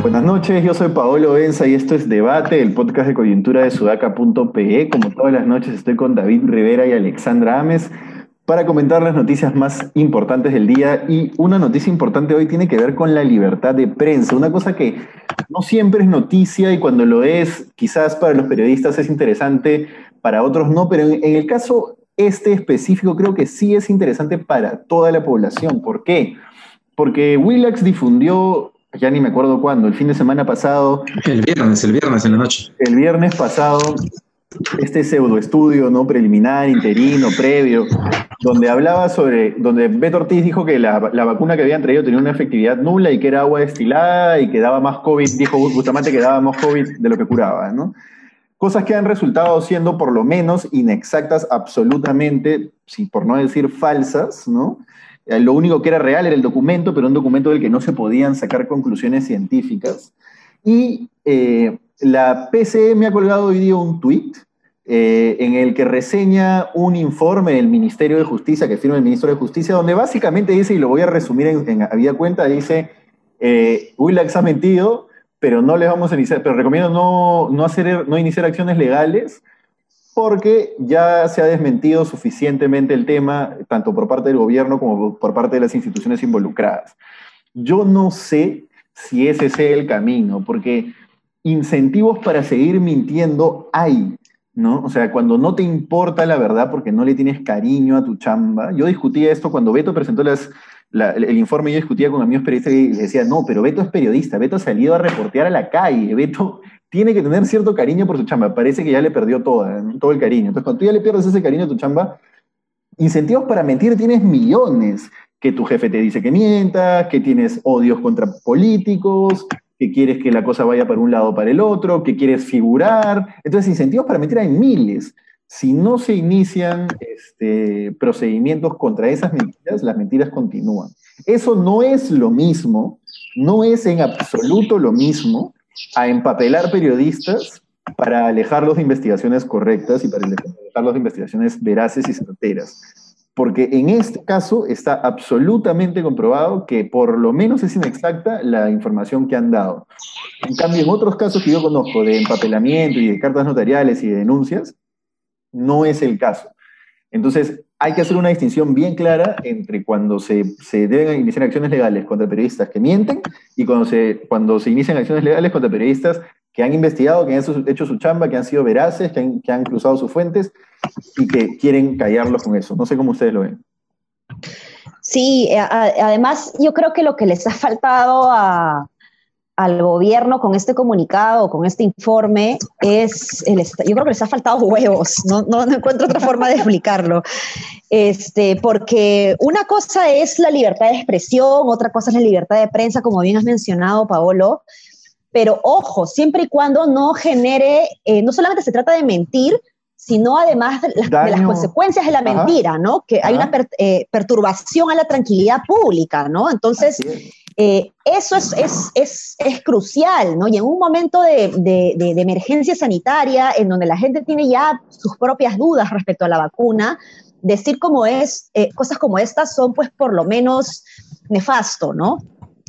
Buenas noches, yo soy Paolo Benza y esto es Debate, el podcast de coyuntura de sudaca.pe. Como todas las noches estoy con David Rivera y Alexandra Ames para comentar las noticias más importantes del día. Y una noticia importante hoy tiene que ver con la libertad de prensa, una cosa que no siempre es noticia y cuando lo es, quizás para los periodistas es interesante, para otros no, pero en, el caso este específico creo que sí es interesante para toda la población. ¿Por qué? Porque Willax difundió ya ni me acuerdo cuándo, el fin de semana pasado. El viernes, el viernes en la noche. El viernes pasado, este pseudo estudio ¿no? preliminar, interino, previo, donde hablaba sobre, donde Beto Ortiz dijo que la, vacuna que habían traído tenía una efectividad nula y que era agua destilada y que daba más COVID, dijo justamente que daba más COVID de lo que curaba, ¿no? Cosas que han resultado siendo por lo menos inexactas absolutamente, si por no decir falsas, ¿no? Eh, lo único que era real era el documento, pero un documento del que no se podían sacar conclusiones científicas. Y eh, la PCE me ha colgado hoy día un tweet eh, en el que reseña un informe del Ministerio de Justicia, que firma el Ministro de Justicia, donde básicamente dice, y lo voy a resumir en, en había cuenta, dice, eh, Willax ha mentido, pero no les vamos a iniciar, pero recomiendo no, no, hacer, no iniciar acciones legales porque ya se ha desmentido suficientemente el tema, tanto por parte del gobierno como por parte de las instituciones involucradas. Yo no sé si ese sea el camino, porque incentivos para seguir mintiendo hay, ¿no? O sea, cuando no te importa la verdad porque no le tienes cariño a tu chamba. Yo discutía esto cuando Beto presentó las, el informe, yo discutía con amigos periodistas y les decía, no, pero Beto es periodista, Beto ha salido a reportear a la calle, Beto tiene que tener cierto cariño por su chamba. Parece que ya le perdió toda, todo el cariño. Entonces, cuando tú ya le pierdes ese cariño a tu chamba, incentivos para mentir tienes millones. Que tu jefe te dice que mientas, que tienes odios contra políticos, que quieres que la cosa vaya para un lado o para el otro, que quieres figurar. Entonces, incentivos para mentir hay miles. Si no se inician este, procedimientos contra esas mentiras, las mentiras continúan. Eso no es lo mismo, no es en absoluto lo mismo a empapelar periodistas para alejarlos de investigaciones correctas y para alejarlos de investigaciones veraces y certeras. Porque en este caso está absolutamente comprobado que por lo menos es inexacta la información que han dado. En cambio, en otros casos que yo conozco de empapelamiento y de cartas notariales y de denuncias, no es el caso. Entonces, hay que hacer una distinción bien clara entre cuando se, se, deben iniciar acciones legales contra periodistas que mienten y cuando se, cuando se inician acciones legales contra periodistas que han investigado, que han hecho su chamba, que han sido veraces, que han, cruzado sus fuentes y que quieren callarlos con eso. No sé cómo ustedes lo ven. Sí, además yo creo que lo que les ha faltado al gobierno con este comunicado, con este informe, es, el, yo creo que les ha faltado huevos, no, no, encuentro otra forma de explicarlo, este, porque una cosa es la libertad de expresión, otra cosa es la libertad de prensa, como bien has mencionado, Paolo, pero ojo, siempre y cuando no genere, eh, no solamente se trata de mentir, sino además de las, consecuencias de la mentira, ¿no? Que hay una eh, perturbación a la tranquilidad pública, ¿no? Entonces, eh, eso es, es, es, es, crucial, ¿no? Y en un momento de, de, de, emergencia sanitaria, en donde la gente tiene ya sus propias dudas respecto a la vacuna, decir como es, eh, cosas como estas son pues por lo menos nefasto, ¿no?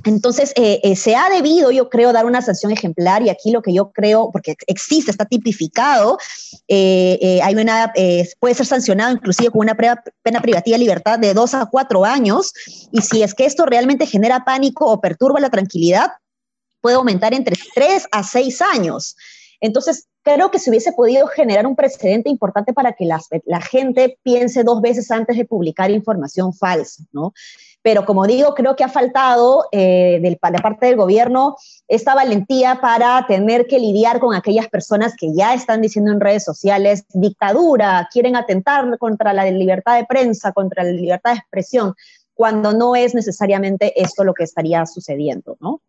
Entonces, eh, eh, se ha debido, yo creo, dar una sanción ejemplar y aquí lo que yo creo, porque existe, está tipificado, eh, hay una, puede ser sancionado inclusive con una pena privativa de libertad de dos a cuatro años y si es que esto realmente genera pánico o perturba la tranquilidad, puede aumentar entre tres a seis años. Entonces, creo que se hubiese podido generar un precedente importante para que la, la gente piense dos veces antes de publicar información falsa, ¿no? Pero como digo, creo que ha faltado eh, de parte del gobierno esta valentía para tener que lidiar con aquellas personas que ya están diciendo en redes sociales dictadura, quieren atentar contra la libertad de prensa, contra la libertad de expresión, cuando no es necesariamente esto lo que estaría sucediendo, ¿no?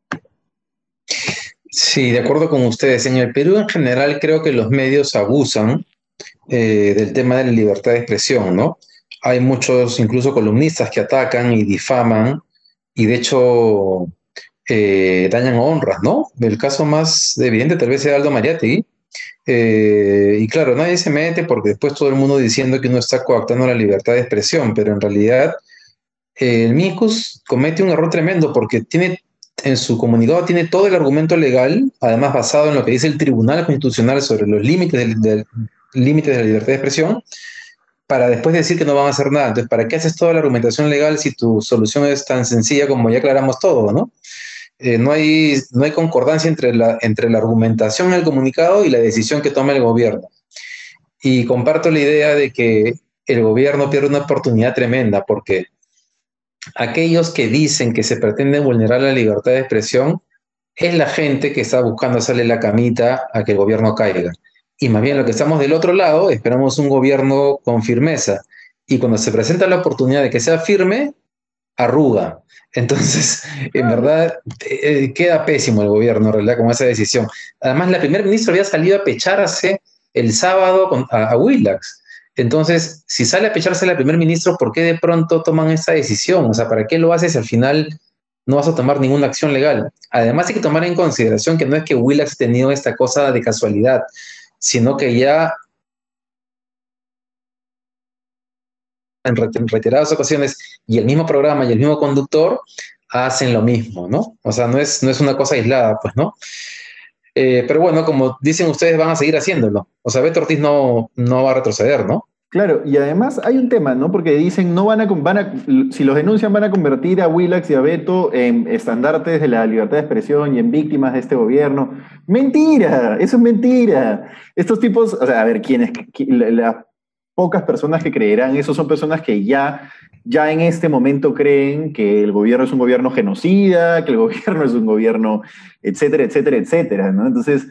Sí, de acuerdo con ustedes. En el Perú en general creo que los medios abusan eh, del tema de la libertad de expresión, ¿no? Hay muchos incluso columnistas que atacan y difaman y de hecho eh, dañan honras, ¿no? El caso más evidente tal vez sea Aldo Mariategui. Eh, y claro, nadie se mete porque después todo el mundo diciendo que uno está coactando la libertad de expresión, pero en realidad el MICUS comete un error tremendo porque tiene en su comunicado tiene todo el argumento legal, además basado en lo que dice el Tribunal Constitucional sobre los límites del, límites de la libertad de expresión, para después decir que no van a hacer nada. Entonces, ¿para qué haces toda la argumentación legal si tu solución es tan sencilla como ya aclaramos todo, ¿no? Eh, no, hay, no hay concordancia entre la, entre la argumentación en el comunicado y la decisión que toma el gobierno. Y comparto la idea de que el gobierno pierde una oportunidad tremenda porque aquellos que dicen que se pretende vulnerar la libertad de expresión es la gente que está buscando hacerle la camita a que el gobierno caiga. Y más bien lo que estamos del otro lado, esperamos un gobierno con firmeza. Y cuando se presenta la oportunidad de que sea firme, arruga. Entonces, en verdad, eh, queda pésimo el gobierno, en realidad, con esa decisión. Además, la primer ministra había salido a pecharse el sábado a, Willax. Entonces, si sale a pecharse el primer ministro, ¿por qué de pronto toman esa decisión? O sea, ¿para qué lo haces si al final no vas a tomar ninguna acción legal? Además, hay que tomar en consideración que no es que Willax ha tenido esta cosa de casualidad, sino que ya en reiteradas ocasiones y el mismo programa y el mismo conductor hacen lo mismo, ¿no? O sea, no es, no es una cosa aislada, pues, ¿no? Eh, pero bueno, como dicen ustedes, van a seguir haciéndolo. O sea, Beto Ortiz no, no va a retroceder, ¿no? Claro, y además hay un tema, ¿no? Porque dicen, no van a, van a, si los denuncian van a convertir a Willax y a Beto en estandartes de la libertad de expresión y en víctimas de este gobierno. Mentira, eso es mentira. Estos tipos, o sea, a ver, ¿quiénes? Las pocas personas que creerán eso son personas que ya, ya en este momento creen que el gobierno es un gobierno genocida, que el gobierno es un gobierno, etcétera, etcétera, etcétera, ¿no? Entonces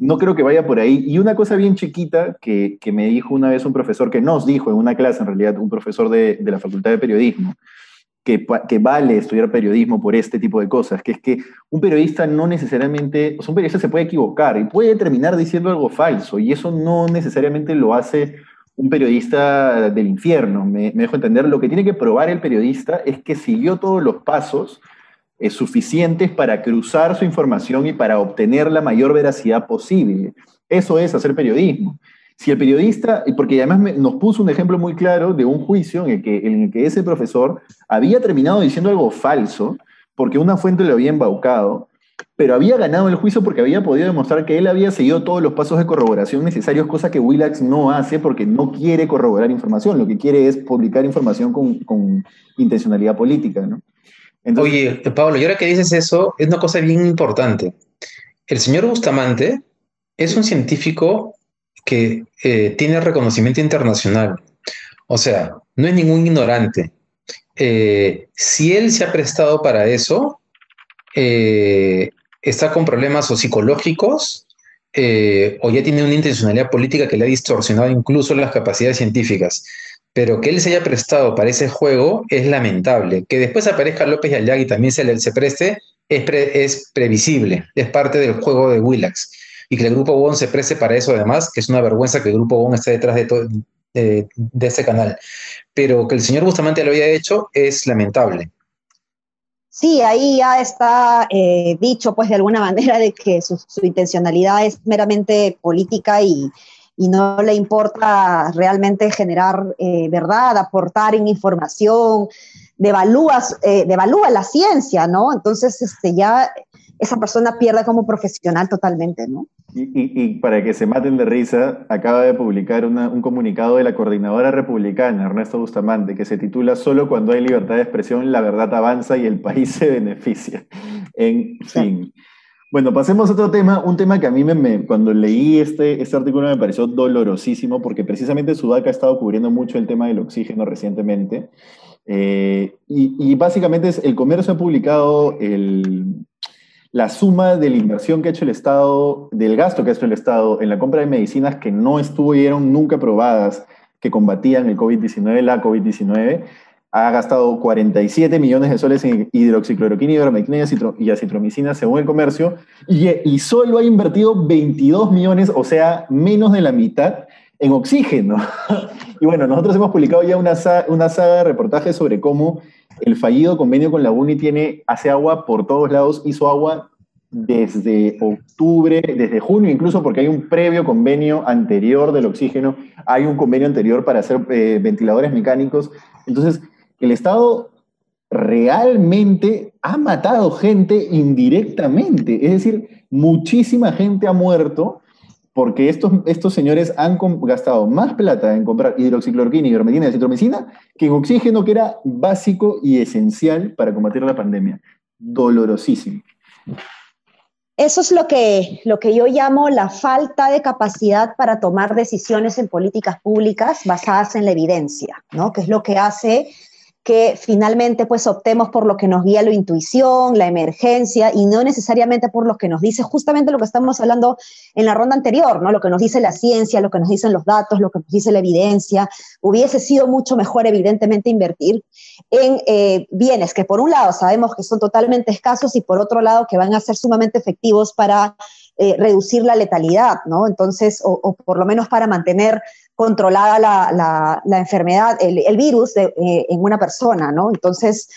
no creo que vaya por ahí. Y una cosa bien chiquita que, me dijo una vez un profesor, que nos dijo en una clase, en realidad, un profesor de, la Facultad de Periodismo, que, que, vale estudiar periodismo por este tipo de cosas, que es que un periodista no necesariamente, o sea, un periodista se puede equivocar y puede terminar diciendo algo falso, y eso no necesariamente lo hace un periodista del infierno. Me, me dejo entender, lo que tiene que probar el periodista es que siguió todos los pasos suficientes para cruzar su información y para obtener la mayor veracidad posible. Eso es hacer periodismo. Si el periodista, porque además nos puso un ejemplo muy claro de un juicio en el, que, en el que ese profesor había terminado diciendo algo falso, porque una fuente lo había embaucado, pero había ganado el juicio porque había podido demostrar que él había seguido todos los pasos de corroboración necesarios, cosa que Willax no hace porque no quiere corroborar información, lo que quiere es publicar información con, con intencionalidad política, ¿no? Oye, Pablo, y ahora que dices eso, es una cosa bien importante. El señor Bustamante es un científico que eh, tiene reconocimiento internacional. O sea, no es ningún ignorante. Eh, si él se ha prestado para eso, eh, está con problemas o psicológicos o ya tiene una intencionalidad política que le ha distorsionado incluso las capacidades científicas pero que él se haya prestado para ese juego es lamentable. Que después aparezca López Ayag y también se le se preste es, previsible, es parte del juego de Willax. Y que el Grupo Bon se preste para eso además, que es una vergüenza que el Grupo Bon esté detrás de, todo, ese canal. Pero que el señor Bustamante lo haya hecho es lamentable. Sí, ahí ya está eh, dicho, pues de alguna manera, de que su intencionalidad es meramente política y, y no le importa realmente generar eh, verdad, aportar en información, devalúa, eh, devalúa la ciencia, ¿no? Entonces este, ya esa persona pierde como profesional totalmente, ¿no? Y, para que se maten de risa, acaba de publicar un comunicado de la coordinadora republicana, Ernesto Bustamante, que se titula Solo cuando hay libertad de expresión, la verdad avanza y el país se beneficia. En fin. Bueno, pasemos a otro tema, un tema que a mí me, cuando leí este, este artículo me pareció dolorosísimo porque precisamente Sudaca ha estado cubriendo mucho el tema del oxígeno recientemente eh, y, básicamente es, el comercio ha publicado el, la suma de la inversión que ha hecho el Estado, del gasto que ha hecho el Estado en la compra de medicinas que no estuvieron nunca probadas que combatían el COVID-19, la COVID-19, ha gastado 47 millones de soles en hidroxicloroquina, ivermectina y acitromicina según el comercio, y, y, solo ha invertido 22 millones, o sea, menos de la mitad, en oxígeno. Y bueno, nosotros hemos publicado ya una, una saga de reportajes sobre cómo el fallido convenio con la UNI tiene, hace agua por todos lados, hizo agua desde octubre, desde junio incluso, porque hay un previo convenio anterior del oxígeno, hay un convenio anterior para hacer eh, ventiladores mecánicos. Entonces, el Estado realmente ha matado gente indirectamente, es decir, muchísima gente ha muerto porque estos, estos señores han gastado más plata en comprar hidroxicloroquina, ivermectina y citromicina que en oxígeno, que era básico y esencial para combatir la pandemia. Dolorosísimo. Eso es lo que, lo que yo llamo la falta de capacidad para tomar decisiones en políticas públicas basadas en la evidencia, ¿no? que es lo que hace que finalmente pues optemos por lo que nos guía la intuición, la emergencia y no necesariamente por lo que nos dice justamente lo que estamos hablando en la ronda anterior, ¿no? Lo que nos dice la ciencia, lo que nos dicen los datos, lo que nos dice la evidencia. Hubiese sido mucho mejor evidentemente invertir en eh, bienes que por un lado sabemos que son totalmente escasos y por otro lado que van a ser sumamente efectivos para eh, reducir la letalidad, ¿no? Entonces, o, por lo menos para mantener controlada la, enfermedad, el, virus eh, en una persona, ¿no? Entonces,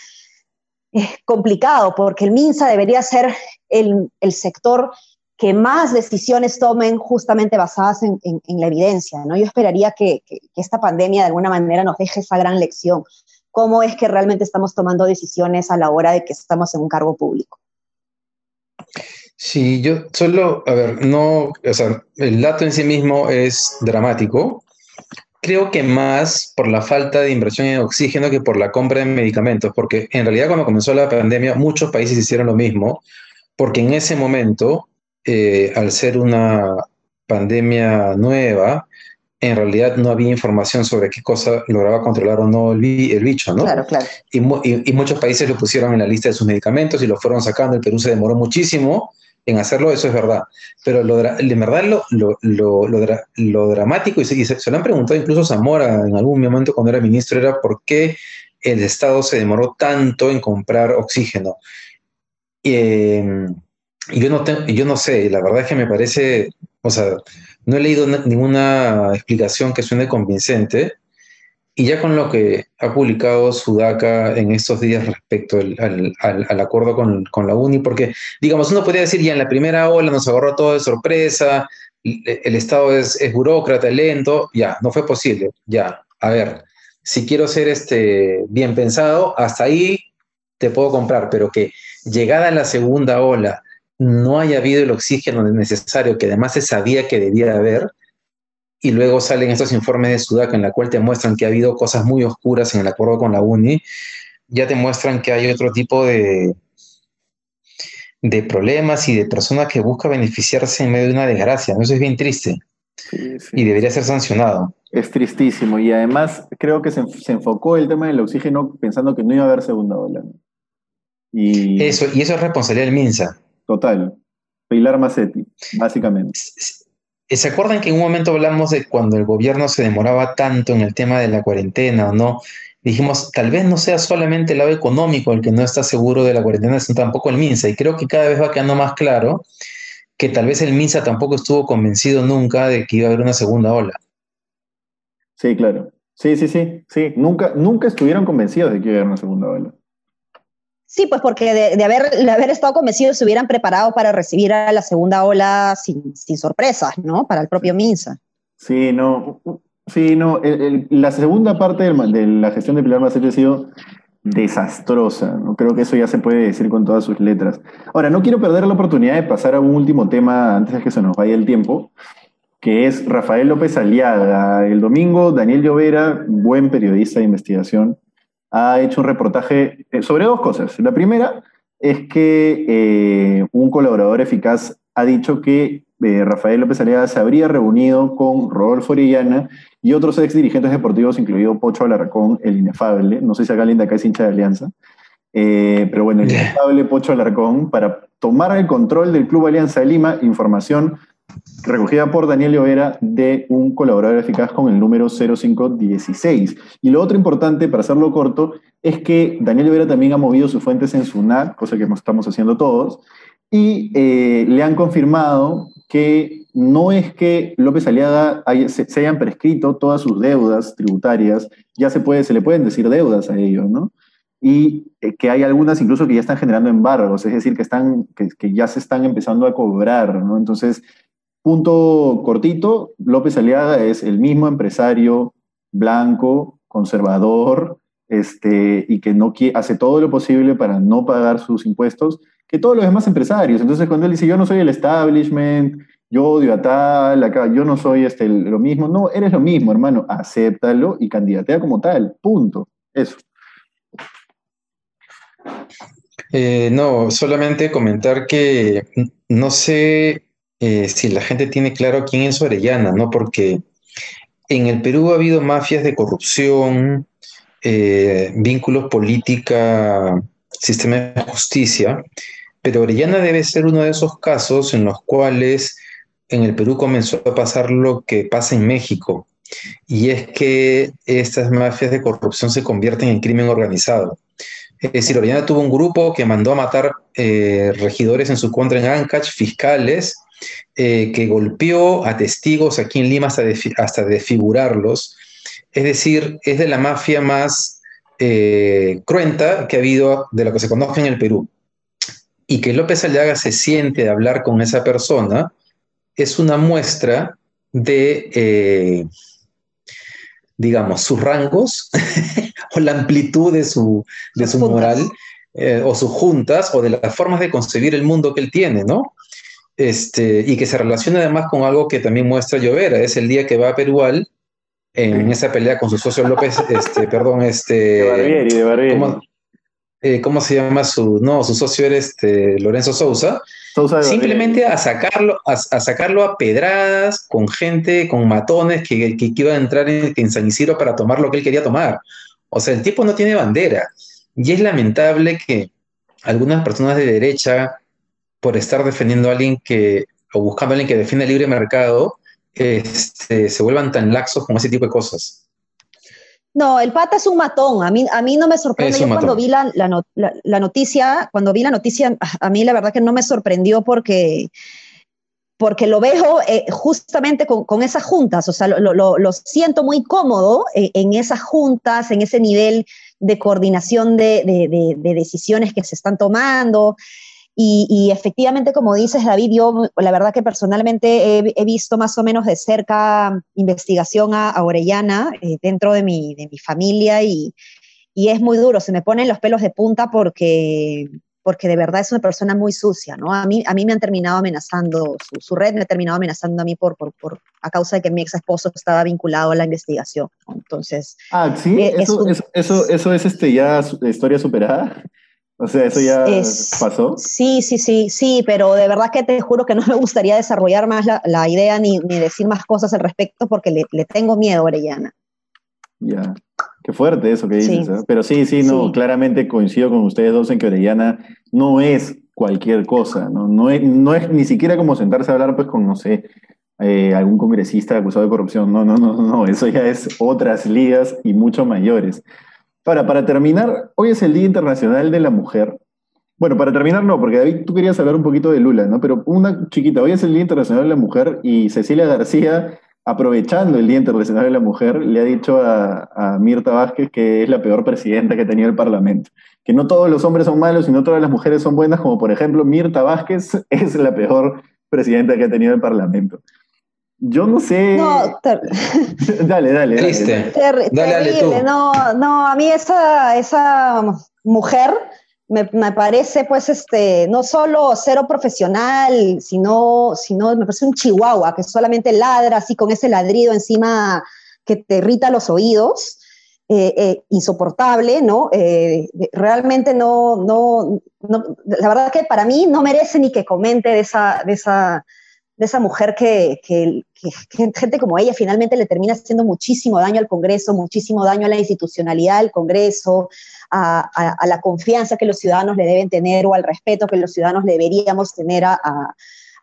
es complicado porque el MINSA debería ser el, sector que más decisiones tomen justamente basadas en, la evidencia, ¿no? Yo esperaría que, que, esta pandemia de alguna manera nos deje esa gran lección. ¿Cómo es que realmente estamos tomando decisiones a la hora de que estamos en un cargo público? Sí, yo solo, a ver, no, o sea, el dato en sí mismo es dramático. Creo que más por la falta de inversión en oxígeno que por la compra de medicamentos, porque en realidad cuando comenzó la pandemia muchos países hicieron lo mismo, porque en ese momento, eh, al ser una pandemia nueva, en realidad no había información sobre qué cosa lograba controlar o no el, bicho, ¿no? Claro, claro. Y, y, muchos países lo pusieron en la lista de sus medicamentos y lo fueron sacando. El Perú se demoró muchísimo en hacerlo, eso es verdad. Pero lo, en verdad lo, lo, lo, dramático, y, se, se, lo han preguntado incluso Zamora en algún momento cuando era ministro, era por qué el Estado se demoró tanto en comprar oxígeno. Eh, yo, no yo no sé, la verdad es que me parece, o sea, no he leído ninguna explicación que suene convincente. Y ya con lo que ha publicado Sudaca en estos días respecto al, acuerdo con, la UNI, porque, digamos, uno podría decir, ya en la primera ola nos agarró todo de sorpresa, el Estado es, es burócrata, lento, ya, no fue posible, ya, a ver, si quiero ser este, bien pensado, hasta ahí te puedo comprar, pero que llegada la segunda ola no haya habido el oxígeno necesario que además se sabía que debía haber, y luego salen estos informes de Sudaca en la cual te muestran que ha habido cosas muy oscuras en el acuerdo con la UNI, ya te muestran que hay otro tipo de, de problemas y de personas que busca beneficiarse en medio de una desgracia. Eso es bien triste. Y debería ser sancionado. Es tristísimo. Y además creo que se, se, enfocó el tema del oxígeno pensando que no iba a haber segunda ola. Y... Eso, y eso es responsabilidad del MINSA. Total. Pilar Macetti, básicamente. ¿Se acuerdan que en un momento hablamos de cuando el gobierno se demoraba tanto en el tema de la cuarentena o no? Dijimos, tal vez no sea solamente el lado económico el que no está seguro de la cuarentena, sino tampoco el MINSA. Y creo que cada vez va quedando más claro que tal vez el MINSA tampoco estuvo convencido nunca de que iba a haber una segunda ola. Sí, claro. Sí, sí, sí. sí. Nunca, nunca estuvieron convencidos de que iba a haber una segunda ola. Sí, pues porque de, haber, haber estado convencidos se hubieran preparado para recibir a la segunda ola sin, sorpresas, ¿no? Para el propio MINSA. Sí, no. Sí, no. la segunda parte de la gestión de Pilar Macetti ha sido desastrosa. ¿no? Creo que eso ya se puede decir con todas sus letras. Ahora, no quiero perder la oportunidad de pasar a un último tema antes de que se nos vaya el tiempo, que es Rafael López Aliaga. El domingo, Daniel Llovera, buen periodista de investigación, ha hecho un reportaje eh, sobre dos cosas. La primera es que eh, un colaborador eficaz ha dicho que eh, Rafael López Aliaga se habría reunido con Rodolfo Orellana y otros ex dirigentes deportivos, incluido Pocho Alarcón, el inefable. No sé si acá Linda acá es hincha de Alianza. pero bueno, el inefable Pocho Alarcón, para tomar el control del Club Alianza de Lima, información recogida por Daniel Llovera de un colaborador eficaz con el número 0516. Y lo otro importante, para hacerlo corto, es que Daniel Llovera también ha movido sus fuentes en SUNAT, cosa que estamos haciendo todos, y eh, le han confirmado que no es que López Aliaga se, hayan prescrito todas sus deudas tributarias, ya se, puede, se le pueden decir deudas a ellos, ¿no? Y eh, que hay algunas incluso que ya están generando embargos, es decir, que, están, que, que ya se están empezando a cobrar, ¿no? Entonces, punto cortito, López Aliaga es el mismo empresario blanco, conservador, este, y que no hace todo lo posible para no pagar sus impuestos, que todos los demás empresarios. Entonces, cuando él dice, yo no soy el establishment, yo odio a tal, acá, yo no soy este, lo mismo. No, eres lo mismo, hermano. Acéptalo y candidatea como tal. Punto. Eso. Eh, no, solamente comentar que no sé eh, si la gente tiene claro quién es Orellana, ¿no? Porque en el Perú ha habido mafias de corrupción, eh, vínculos política, sistema de justicia, pero Orellana debe ser uno de esos casos en los cuales en el Perú comenzó a pasar lo que pasa en México, y es que estas mafias de corrupción se convierten en crimen organizado. Es decir, Orellana tuvo un grupo que mandó a matar eh, regidores en su contra en Ancash, fiscales, eh, que golpeó a testigos aquí en Lima hasta, hasta desfigurarlos. Es decir, es de la mafia más eh, cruenta que ha habido de lo que se conoce en el Perú. Y que López Aliaga se siente de hablar con esa persona, es una muestra de, eh, digamos, sus rangos o la amplitud de su, de su moral eh, o sus juntas o de las formas de concebir el mundo que él tiene, ¿no? Este, y que se relaciona además con algo que también muestra Llovera, es el día que va a Perual en esa pelea con su socio López, este, perdón, este... De Barbieri, de Barbieri. Eh, ¿cómo se llama su, no, su socio era este, Lorenzo Sousa, simplemente a sacarlo, a, sacarlo a pedradas con gente, con matones que, que, iban a entrar en, San Isidro para tomar lo que él quería tomar. O sea, el tipo no tiene bandera. Y es lamentable que algunas personas de derecha, por estar defendiendo a alguien que, o buscando a alguien que defiende el libre mercado, este, se vuelvan tan laxos con ese tipo de cosas. No, el pata es un matón. A mí, a mí no me sorprende. Yo cuando vi la, la, noticia, cuando vi la noticia, a mí la verdad que no me sorprendió porque, porque lo veo eh, justamente con, con, esas juntas. O sea, lo, lo, lo siento muy cómodo en, en, esas juntas, en ese nivel de coordinación de, de, de decisiones que se están tomando. Y, efectivamente, como dices, David, yo la verdad que personalmente he, visto más o menos de cerca investigación a, Orellana eh, dentro de mi, de mi familia y, y, es muy duro, se me ponen los pelos de punta porque, porque de verdad es una persona muy sucia, ¿no? A mí, a mí me han terminado amenazando, su, su red me ha terminado amenazando a mí por, por, por, a causa de que mi ex esposo estaba vinculado a la investigación. Entonces... Ah, sí, eh, eso, es, eso, eso, es este, ya historia superada. O sea, eso ya pasó. Sí, sí, sí, sí, pero de verdad que te juro que no me gustaría desarrollar más la, idea ni, decir más cosas al respecto porque le, tengo miedo a Orellana. Ya, qué fuerte eso que dices. ¿eh? Pero sí, sí, no, claramente coincido con ustedes dos en que Orellana no es cualquier cosa, ¿no? No es, no es ni siquiera como sentarse a hablar pues con, no sé, eh, algún congresista acusado de corrupción. No, no, no, no, eso ya es otras ligas y mucho mayores. Ahora, para terminar, hoy es el Día Internacional de la Mujer. Bueno, para terminar no, porque David, tú querías hablar un poquito de Lula, ¿no? Pero una chiquita, hoy es el Día Internacional de la Mujer y Cecilia García, aprovechando el Día Internacional de la Mujer, le ha dicho a, Mirta Vázquez que es la peor presidenta que ha tenido el Parlamento. Que no todos los hombres son malos y no todas las mujeres son buenas, como por ejemplo Mirta Vázquez es la peor presidenta que ha tenido el Parlamento. Yo no sé. No, dale, dale. Triste. dale, terrible. no, no, a mí esa, esa mujer me, me, parece, pues, este, no solo cero profesional, sino, sino me parece un chihuahua que solamente ladra así con ese ladrido encima que te irrita los oídos. Eh, eh, insoportable, ¿no? Eh, realmente no, no, no, la verdad que para mí no merece ni que comente de esa, de esa, de esa mujer que, que, gente como ella finalmente le termina haciendo muchísimo daño al Congreso, muchísimo daño a la institucionalidad del Congreso, a, la confianza que los ciudadanos le deben tener o al respeto que los ciudadanos deberíamos tener a,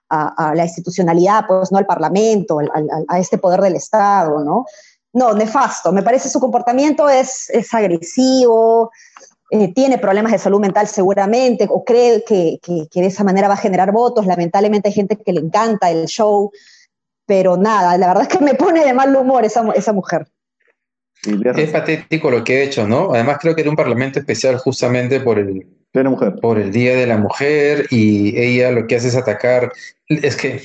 la institucionalidad, pues no al Parlamento, a este poder del Estado, ¿no? No, nefasto. Me parece su comportamiento es, es agresivo, eh, tiene problemas de salud mental seguramente, o cree que, que, de esa manera va a generar votos. Lamentablemente hay gente que le encanta el show, pero nada, la verdad es que me pone de mal humor esa, esa mujer. Es patético lo que he hecho, ¿no? Además creo que era un parlamento especial justamente por el, mujer. por el Día de la Mujer y ella lo que hace es atacar. Es que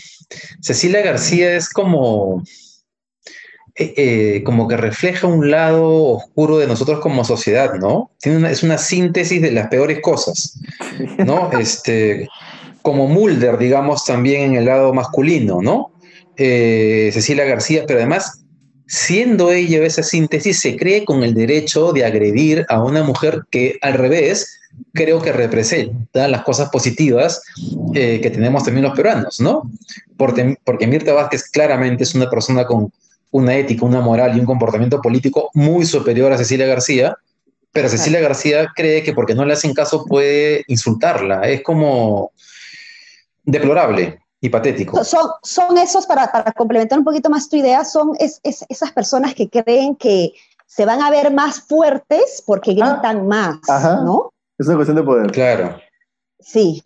Cecilia García es como, eh, eh, como que refleja un lado oscuro de nosotros como sociedad, ¿no? Tiene es una síntesis de las peores cosas, ¿no? Este, como Mulder, digamos, también en el lado masculino, ¿no? Eh, Cecilia García, pero además siendo ella esa síntesis, se cree con el derecho de agredir a una mujer que al revés creo que representa las cosas positivas eh, que tenemos también los peruanos, ¿no? Porque, porque Mirta Vázquez claramente es una persona con una ética, una moral y un comportamiento político muy superior a Cecilia García, pero Cecilia García cree que porque no le hacen caso puede insultarla. Es como deplorable y patético. Son, son esos, para, para complementar un poquito más tu idea, son es, esas personas que creen que se van a ver más fuertes porque ah. gritan más, ¿no? Es una cuestión de poder. Claro. Sí,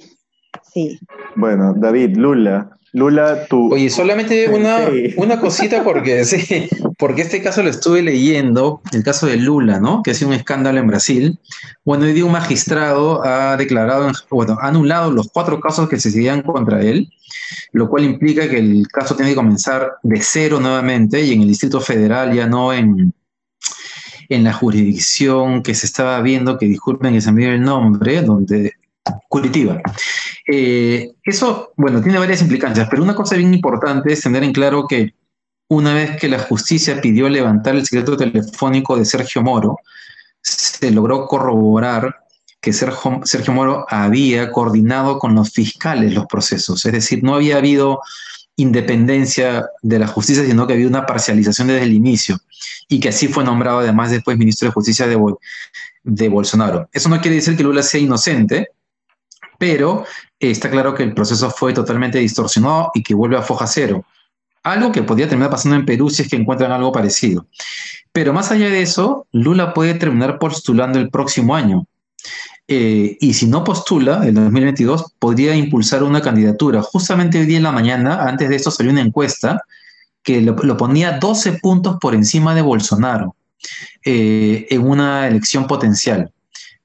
sí. Bueno, David, Lula, Lula, tú. Oye, solamente una, una cosita porque sí, porque este caso lo estuve leyendo, el caso de Lula, ¿no? Que ha sido un escándalo en Brasil. Bueno, hoy día un magistrado ha declarado, bueno, ha anulado los cuatro casos que se seguían contra él, lo cual implica que el caso tiene que comenzar de cero nuevamente y en el Distrito Federal, ya no en, en la jurisdicción que se estaba viendo, que disculpen que se me dio el nombre, donde Curitiba. Eh, eso, bueno, tiene varias implicancias, pero una cosa bien importante es tener en claro que una vez que la justicia pidió levantar el secreto telefónico de Sergio Moro, se logró corroborar que Sergio Moro había coordinado con los fiscales los procesos, es decir, no había habido independencia de la justicia, sino que había una parcialización desde el inicio y que así fue nombrado además después ministro de Justicia de, de Bolsonaro. Eso no quiere decir que Lula sea inocente, pero eh, está claro que el proceso fue totalmente distorsionado y que vuelve a foja cero. Algo que podría terminar pasando en Perú si es que encuentran algo parecido. Pero más allá de eso, Lula puede terminar postulando el próximo año. Eh, y si no postula, en 2022, podría impulsar una candidatura. Justamente hoy día en la mañana, antes de esto salió una encuesta que lo, ponía 12 puntos por encima de Bolsonaro eh, en una elección potencial.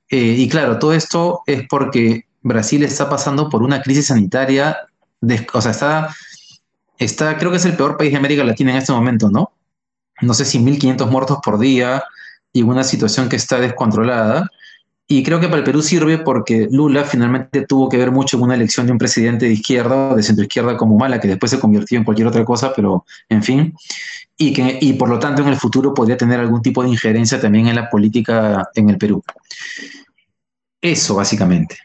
y claro, todo esto es porque Brasil está pasando por una crisis sanitaria, o sea, está, creo que es el peor país de América Latina en este momento, ¿no? No sé si 1.500 muertos por día y una situación que está descontrolada. Y creo que para el Perú sirve porque Lula finalmente tuvo que ver mucho en una elección de un presidente de izquierda o de centroizquierda como Mala, que después se convirtió en cualquier otra cosa, pero en fin. Y, que, y por lo tanto en el futuro podría tener algún tipo de injerencia también en la política en el Perú. Eso, básicamente.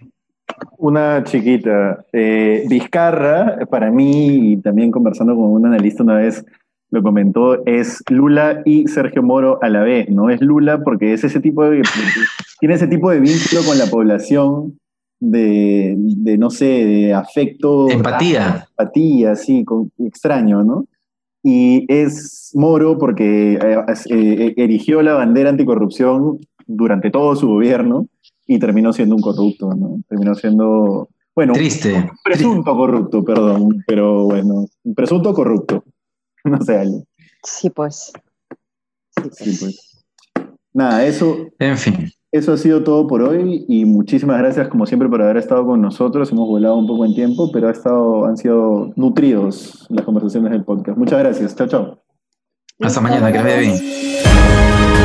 Una chiquita. Eh, Vizcarra, para mí, y también conversando con un analista una vez, lo comentó, es Lula y Sergio Moro a la vez, ¿no? Es Lula porque es ese tipo de, tiene ese tipo de vínculo con la población de, no sé, de afecto. Empatía. Empatía, sí, extraño, ¿no? Y es Moro porque eh, eh, erigió la bandera anticorrupción durante todo su gobierno y terminó siendo un corrupto, ¿no? Terminó siendo, bueno, Triste. Un presunto corrupto, perdón, pero bueno, un presunto corrupto, no sé, algo. Sí, pues. Sí, pues. Nada, eso. En fin. Eso ha sido todo por hoy y muchísimas gracias como siempre por haber estado con nosotros. Hemos volado un poco en tiempo, pero ha estado, han sido nutridos las conversaciones del podcast. Muchas gracias. Chao, chao. Hasta mañana, que les bien.